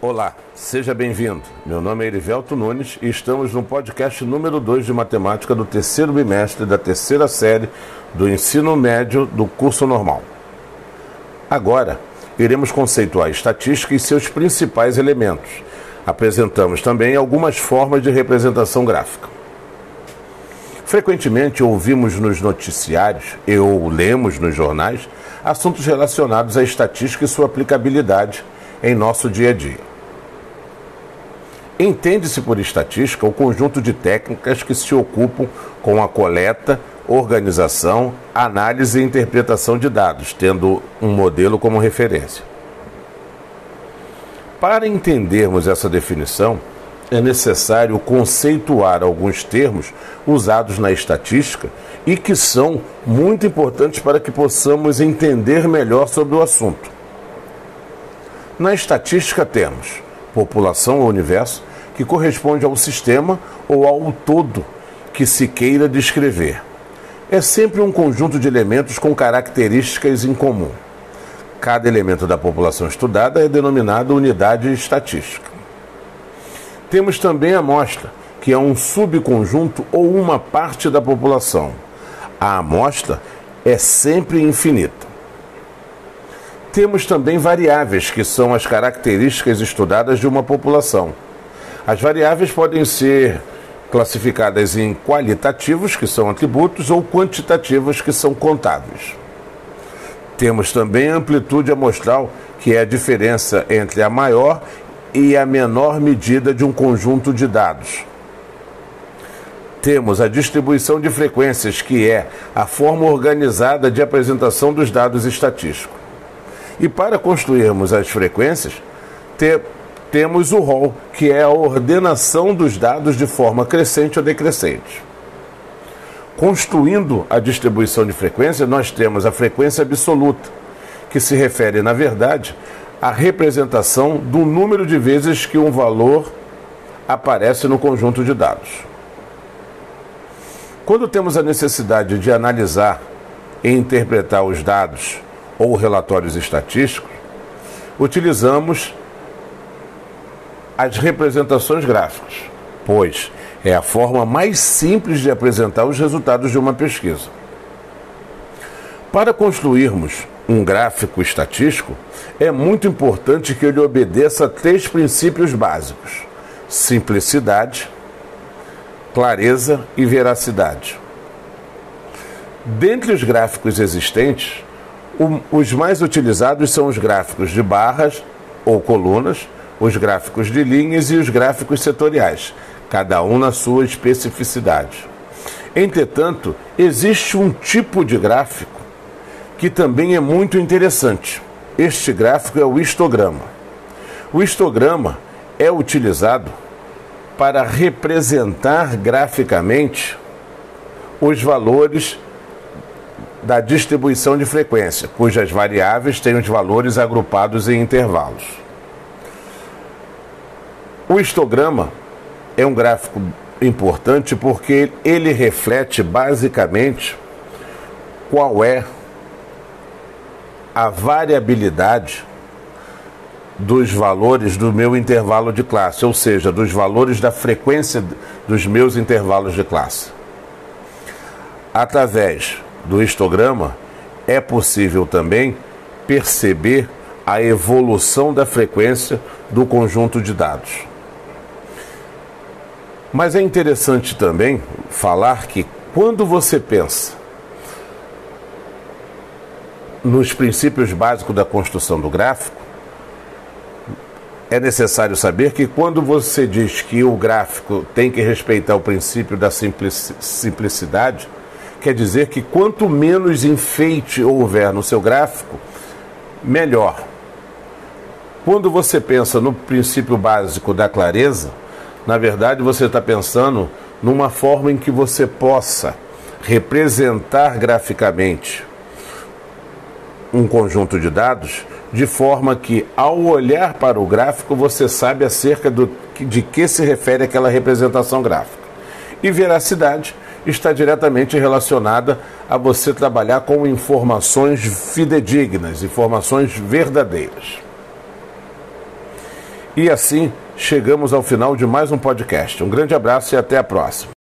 Olá, seja bem-vindo. Meu nome é Erivelto Nunes e estamos no podcast número 2 de matemática do terceiro bimestre da terceira série do ensino médio do curso normal. Agora, iremos conceituar estatística e seus principais elementos. Apresentamos também algumas formas de representação gráfica. Frequentemente ouvimos nos noticiários e ou lemos nos jornais assuntos relacionados à estatística e sua aplicabilidade em nosso dia a dia. Entende-se por estatística o conjunto de técnicas que se ocupam com a coleta, organização, análise e interpretação de dados, tendo um modelo como referência. Para entendermos essa definição, é necessário conceituar alguns termos usados na estatística e que são muito importantes para que possamos entender melhor sobre o assunto. Na estatística temos população ou universo, que corresponde ao sistema ou ao todo que se queira descrever. É sempre um conjunto de elementos com características em comum. Cada elemento da população estudada é denominado unidade estatística. Temos também a amostra, que é um subconjunto ou uma parte da população. A amostra é sempre infinita. Temos também variáveis, que são as características estudadas de uma população. As variáveis podem ser classificadas em qualitativos, que são atributos, ou quantitativos, que são contáveis. Temos também amplitude amostral, que é a diferença entre a maior e a menor medida de um conjunto de dados. Temos a distribuição de frequências, que é a forma organizada de apresentação dos dados estatísticos. E para construirmos as frequências, te, temos o rol, que é a ordenação dos dados de forma crescente ou decrescente. Construindo a distribuição de frequência, nós temos a frequência absoluta, que se refere, na verdade, à representação do número de vezes que um valor aparece no conjunto de dados. Quando temos a necessidade de analisar e interpretar os dados ou relatórios estatísticos, utilizamos as representações gráficas, pois é a forma mais simples de apresentar os resultados de uma pesquisa. Para construirmos um gráfico estatístico, é muito importante que ele obedeça a três princípios básicos: simplicidade, clareza e veracidade. Dentre os gráficos existentes, os mais utilizados são os gráficos de barras ou colunas, os gráficos de linhas e os gráficos setoriais, cada um na sua especificidade. Entretanto, existe um tipo de gráfico que também é muito interessante. Este gráfico é o histograma. O histograma é utilizado para representar graficamente os valores da distribuição de frequência, cujas variáveis têm os valores agrupados em intervalos. O histograma é um gráfico importante porque ele reflete basicamente qual é a variabilidade dos valores do meu intervalo de classe, ou seja, dos valores da frequência dos meus intervalos de classe. Através do histograma, é possível também perceber a evolução da frequência do conjunto de dados. Mas é interessante também falar que quando você pensa nos princípios básicos da construção do gráfico, é necessário saber que quando você diz que o gráfico tem que respeitar o princípio da simplicidade, quer dizer que quanto menos enfeite houver no seu gráfico, melhor. Quando você pensa no princípio básico da clareza, na verdade você está pensando numa forma em que você possa representar graficamente um conjunto de dados de forma que, ao olhar para o gráfico, você sabe acerca do, de que se refere aquela representação gráfica. E veracidade está diretamente relacionada a você trabalhar com informações fidedignas, informações verdadeiras. E assim chegamos ao final de mais um podcast. Um grande abraço e até a próxima.